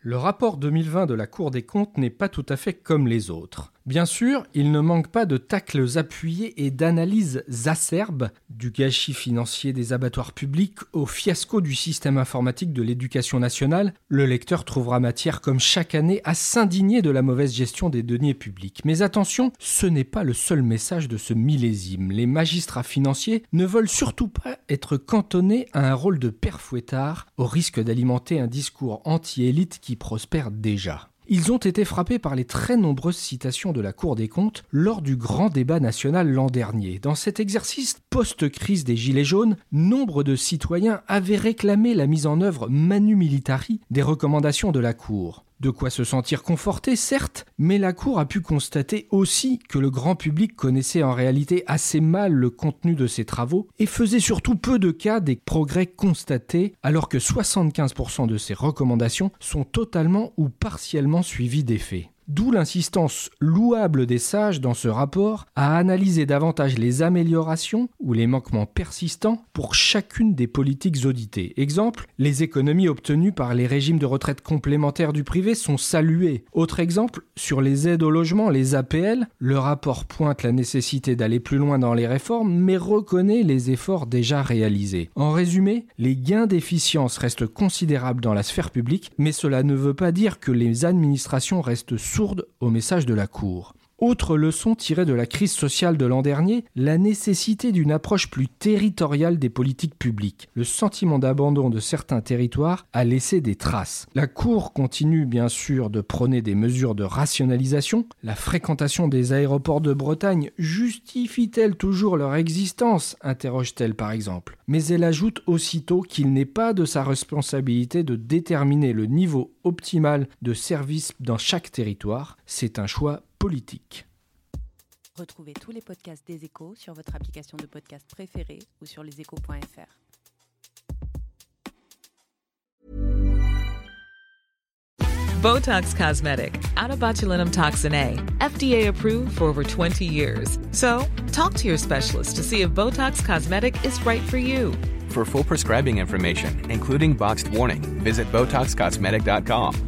Le rapport 2020 de la Cour des comptes n'est pas tout à fait comme les autres. Bien sûr, il ne manque pas de tacles appuyés et d'analyses acerbes, du gâchis financier des abattoirs publics au fiasco du système informatique de l'éducation nationale. Le lecteur trouvera matière, comme chaque année, à s'indigner de la mauvaise gestion des deniers publics. Mais attention, ce n'est pas le seul message de ce millésime. Les magistrats financiers ne veulent surtout pas être cantonnés à un rôle de père fouettard, au risque d'alimenter un discours anti-élite qui prospère déjà. Ils ont été frappés par les très nombreuses citations de la Cour des comptes lors du grand débat national l'an dernier. Dans cet exercice post-crise des Gilets jaunes, nombre de citoyens avaient réclamé la mise en œuvre manu militari des recommandations de la Cour. De quoi se sentir conforté, certes, mais la Cour a pu constater aussi que le grand public connaissait en réalité assez mal le contenu de ses travaux et faisait surtout peu de cas des progrès constatés, alors que 75% de ses recommandations sont totalement ou partiellement suivies d'effets. D'où l'insistance louable des sages dans ce rapport à analyser davantage les améliorations ou les manquements persistants pour chacune des politiques auditées. Exemple, les économies obtenues par les régimes de retraite complémentaires du privé sont saluées. Autre exemple, sur les aides au logement, les APL, le rapport pointe la nécessité d'aller plus loin dans les réformes, mais reconnaît les efforts déjà réalisés. En résumé, les gains d'efficience restent considérables dans la sphère publique, mais cela ne veut pas dire que les administrations restent sourde au message de la Cour. Autre leçon tirée de la crise sociale de l'an dernier, la nécessité d'une approche plus territoriale des politiques publiques. Le sentiment d'abandon de certains territoires a laissé des traces. La Cour continue bien sûr de prôner des mesures de rationalisation. La fréquentation des aéroports de Bretagne justifie-t-elle toujours leur existence? interroge-t-elle par exemple. Mais elle ajoute aussitôt qu'il n'est pas de sa responsabilité de déterminer le niveau optimal de service dans chaque territoire. C'est un choix politique. Retrouvez tous les podcasts des échos sur votre application de podcast préférée ou sur leséchos.fr. Botox Cosmetic, out of botulinum toxin A, FDA approved for over 20 years. So, talk to your specialist to see if Botox Cosmetic is right for you. For full prescribing information, including boxed warning, visit BotoxCosmetic.com